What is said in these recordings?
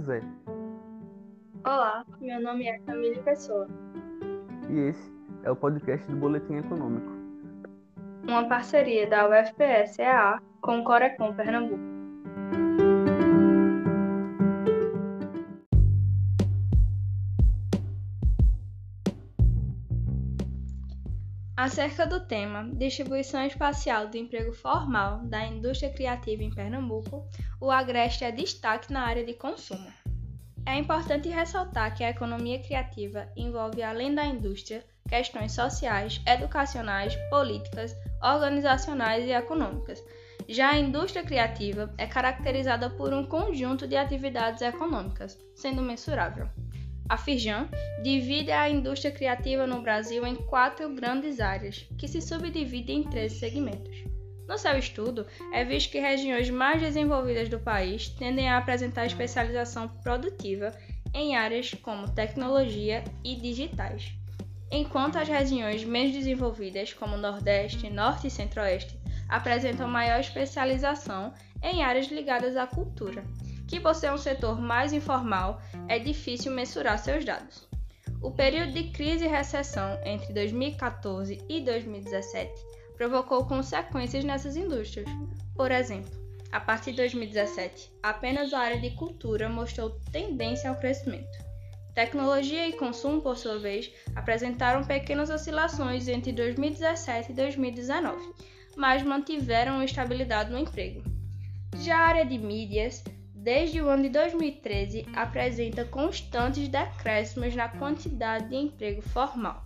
José. Olá, meu nome é Camille Pessoa. E esse é o podcast do Boletim Econômico. Uma parceria da UFPS-EA com o Corecon Pernambuco. Acerca do tema Distribuição Espacial do Emprego Formal da Indústria Criativa em Pernambuco, o Agreste é destaque na área de consumo. É importante ressaltar que a economia criativa envolve, além da indústria, questões sociais, educacionais, políticas, organizacionais e econômicas. Já a indústria criativa é caracterizada por um conjunto de atividades econômicas, sendo mensurável. A Firjan divide a indústria criativa no Brasil em quatro grandes áreas, que se subdividem em 13 segmentos. No seu estudo, é visto que regiões mais desenvolvidas do país tendem a apresentar especialização produtiva em áreas como tecnologia e digitais, enquanto as regiões menos desenvolvidas, como Nordeste, Norte e Centro-Oeste, apresentam maior especialização em áreas ligadas à cultura que por ser um setor mais informal, é difícil mensurar seus dados. O período de crise e recessão entre 2014 e 2017 provocou consequências nessas indústrias. Por exemplo, a partir de 2017, apenas a área de cultura mostrou tendência ao crescimento. Tecnologia e consumo, por sua vez, apresentaram pequenas oscilações entre 2017 e 2019, mas mantiveram estabilidade no emprego. Já a área de mídias desde o ano de 2013, apresenta constantes decréscimos na quantidade de emprego formal.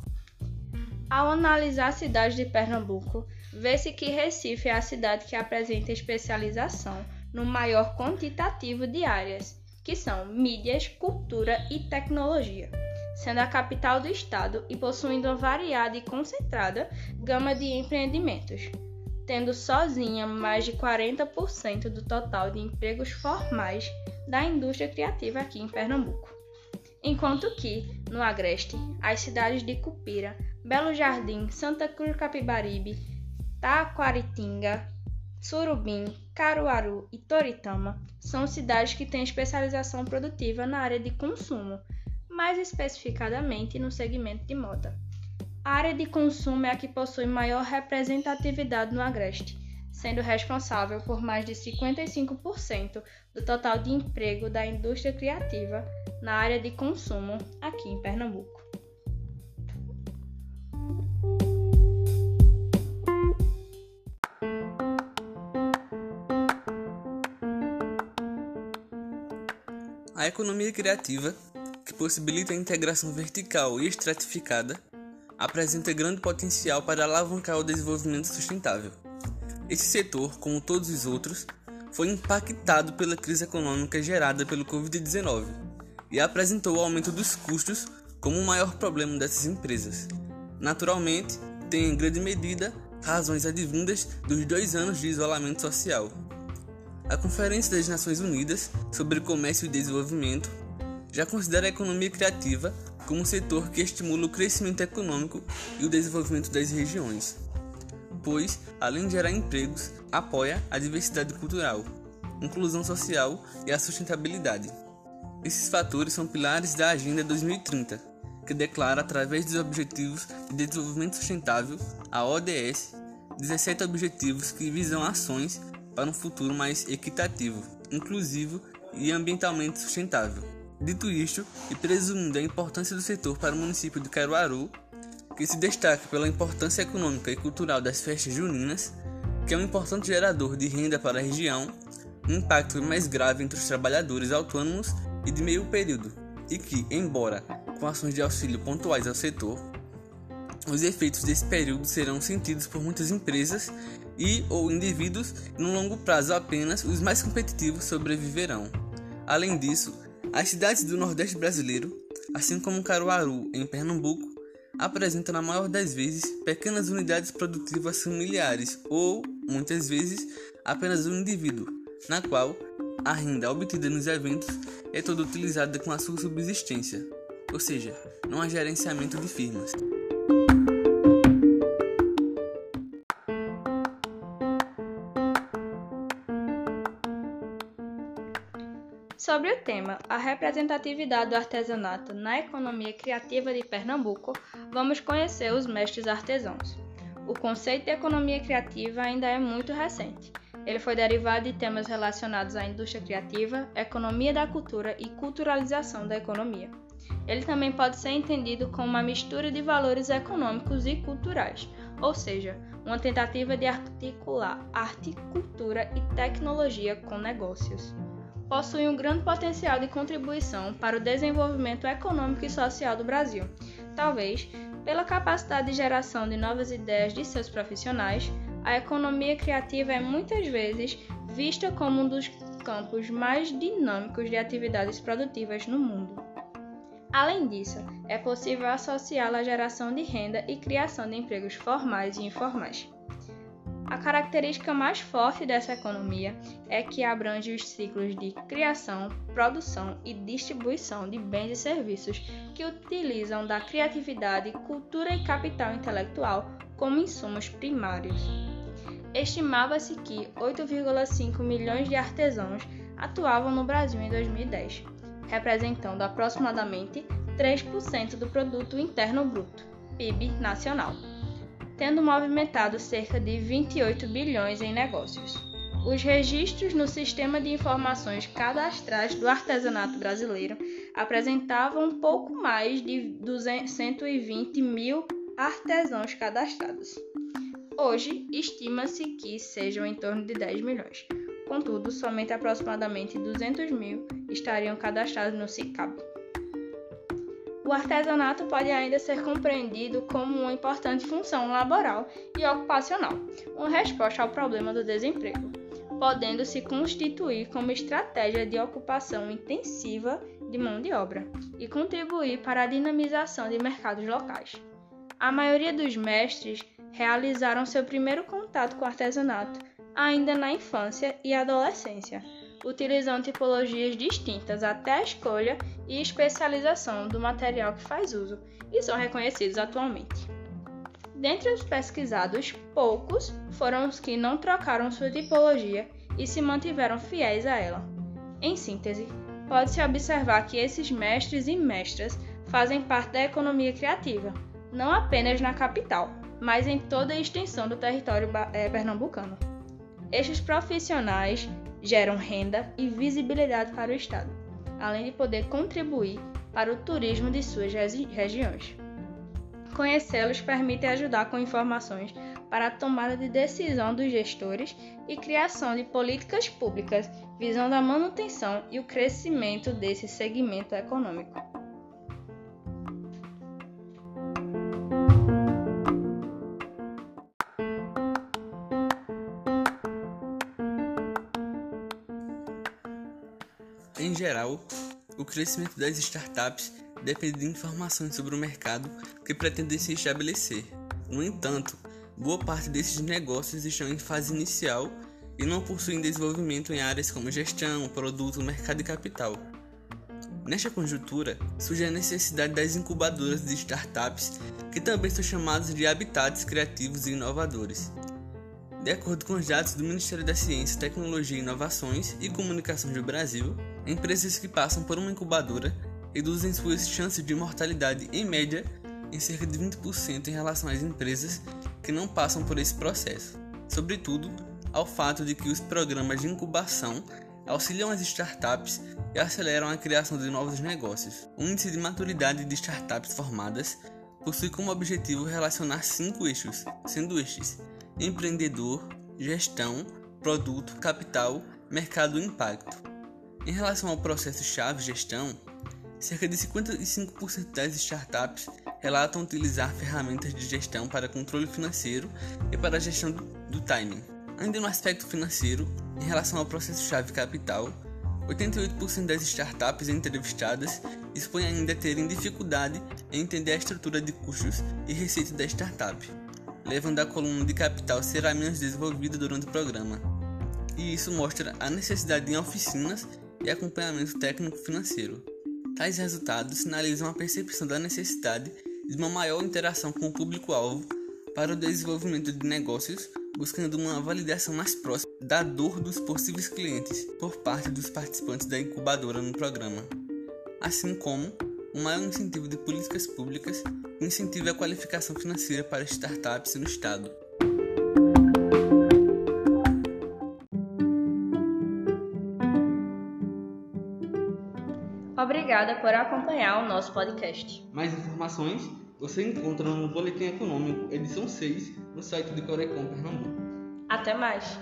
Ao analisar as cidades de Pernambuco, vê-se que Recife é a cidade que apresenta especialização no maior quantitativo de áreas, que são mídias, cultura e tecnologia, sendo a capital do estado e possuindo uma variada e concentrada gama de empreendimentos tendo sozinha mais de 40% do total de empregos formais da indústria criativa aqui em Pernambuco. Enquanto que, no Agreste, as cidades de Cupira, Belo Jardim, Santa Cruz Capibaribe, Taquaritinga, Surubim, Caruaru e Toritama são cidades que têm especialização produtiva na área de consumo, mais especificadamente no segmento de moda. A área de consumo é a que possui maior representatividade no Agreste, sendo responsável por mais de 55% do total de emprego da indústria criativa na área de consumo aqui em Pernambuco. A economia criativa, que possibilita a integração vertical e estratificada apresenta grande potencial para alavancar o desenvolvimento sustentável. Esse setor, como todos os outros, foi impactado pela crise econômica gerada pelo Covid-19 e apresentou o aumento dos custos como o maior problema dessas empresas. Naturalmente, tem em grande medida razões advindas dos dois anos de isolamento social. A Conferência das Nações Unidas sobre Comércio e Desenvolvimento já considera a economia criativa como setor que estimula o crescimento econômico e o desenvolvimento das regiões, pois, além de gerar empregos, apoia a diversidade cultural, inclusão social e a sustentabilidade. Esses fatores são pilares da Agenda 2030, que declara, através dos Objetivos de Desenvolvimento Sustentável, a ODS, 17 objetivos que visam ações para um futuro mais equitativo, inclusivo e ambientalmente sustentável. Dito isto, e presumindo a importância do setor para o município de Caruaru, que se destaca pela importância econômica e cultural das festas juninas, que é um importante gerador de renda para a região, um impacto mais grave entre os trabalhadores autônomos e de meio período, e que, embora com ações de auxílio pontuais ao setor, os efeitos desse período serão sentidos por muitas empresas e ou indivíduos e no longo prazo apenas os mais competitivos sobreviverão. Além disso, as cidades do Nordeste brasileiro, assim como Caruaru, em Pernambuco, apresentam na maior das vezes pequenas unidades produtivas familiares ou, muitas vezes, apenas um indivíduo, na qual a renda obtida nos eventos é toda utilizada com a sua subsistência, ou seja, não há gerenciamento de firmas. Sobre o tema a representatividade do artesanato na economia criativa de Pernambuco, vamos conhecer os mestres artesãos. O conceito de economia criativa ainda é muito recente. Ele foi derivado de temas relacionados à indústria criativa, economia da cultura e culturalização da economia. Ele também pode ser entendido como uma mistura de valores econômicos e culturais, ou seja, uma tentativa de articular arte, cultura e tecnologia com negócios possui um grande potencial de contribuição para o desenvolvimento econômico e social do Brasil, talvez pela capacidade de geração de novas ideias de seus profissionais. A economia criativa é muitas vezes vista como um dos campos mais dinâmicos de atividades produtivas no mundo. Além disso, é possível associá-la à geração de renda e criação de empregos formais e informais. A característica mais forte dessa economia é que abrange os ciclos de criação, produção e distribuição de bens e serviços que utilizam da criatividade, cultura e capital intelectual como insumos primários. Estimava-se que 8,5 milhões de artesãos atuavam no Brasil em 2010, representando aproximadamente 3% do produto interno bruto, PIB nacional tendo movimentado cerca de 28 bilhões em negócios. Os registros no Sistema de Informações Cadastrais do Artesanato Brasileiro apresentavam pouco mais de 120 mil artesãos cadastrados. Hoje, estima-se que sejam em torno de 10 milhões. Contudo, somente aproximadamente 200 mil estariam cadastrados no SICAB. O artesanato pode ainda ser compreendido como uma importante função laboral e ocupacional, uma resposta ao problema do desemprego, podendo se constituir como estratégia de ocupação intensiva de mão de obra e contribuir para a dinamização de mercados locais. A maioria dos mestres realizaram seu primeiro contato com o artesanato ainda na infância e adolescência utilizando tipologias distintas até a escolha e especialização do material que faz uso e são reconhecidos atualmente. Dentre os pesquisados, poucos foram os que não trocaram sua tipologia e se mantiveram fiéis a ela. Em síntese, pode-se observar que esses mestres e mestras fazem parte da economia criativa, não apenas na capital, mas em toda a extensão do território eh, pernambucano. Estes profissionais geram renda e visibilidade para o Estado, além de poder contribuir para o turismo de suas regiões. Conhecê-los permite ajudar com informações para a tomada de decisão dos gestores e criação de políticas públicas visando a manutenção e o crescimento desse segmento econômico. Em geral, o crescimento das startups depende de informações sobre o mercado que pretendem se estabelecer. No entanto, boa parte desses negócios estão em fase inicial e não possuem desenvolvimento em áreas como gestão, produto, mercado e capital. Nesta conjuntura, surge a necessidade das incubadoras de startups, que também são chamadas de habitats criativos e inovadores. De acordo com os dados do Ministério da Ciência, Tecnologia, Inovações e Comunicações do Brasil, Empresas que passam por uma incubadora reduzem suas chances de mortalidade em média em cerca de 20% em relação às empresas que não passam por esse processo, sobretudo ao fato de que os programas de incubação auxiliam as startups e aceleram a criação de novos negócios. O índice de maturidade de startups formadas possui como objetivo relacionar cinco eixos, sendo estes: empreendedor, gestão, produto, capital, mercado e impacto. Em relação ao processo-chave gestão, cerca de 55% das startups relatam utilizar ferramentas de gestão para controle financeiro e para a gestão do timing. Ainda no aspecto financeiro, em relação ao processo-chave capital, 88% das startups entrevistadas expõem ainda terem dificuldade em entender a estrutura de custos e receita da startup, levando a coluna de capital será menos desenvolvida durante o programa. E isso mostra a necessidade em oficinas e acompanhamento técnico financeiro. Tais resultados sinalizam a percepção da necessidade de uma maior interação com o público-alvo para o desenvolvimento de negócios buscando uma validação mais próxima da dor dos possíveis clientes por parte dos participantes da incubadora no programa, assim como um maior incentivo de políticas públicas incentivo à qualificação financeira para startups no Estado. Obrigada por acompanhar o nosso podcast. Mais informações você encontra no Boletim Econômico, edição 6, no site do Corecom Pernambuco. Até mais!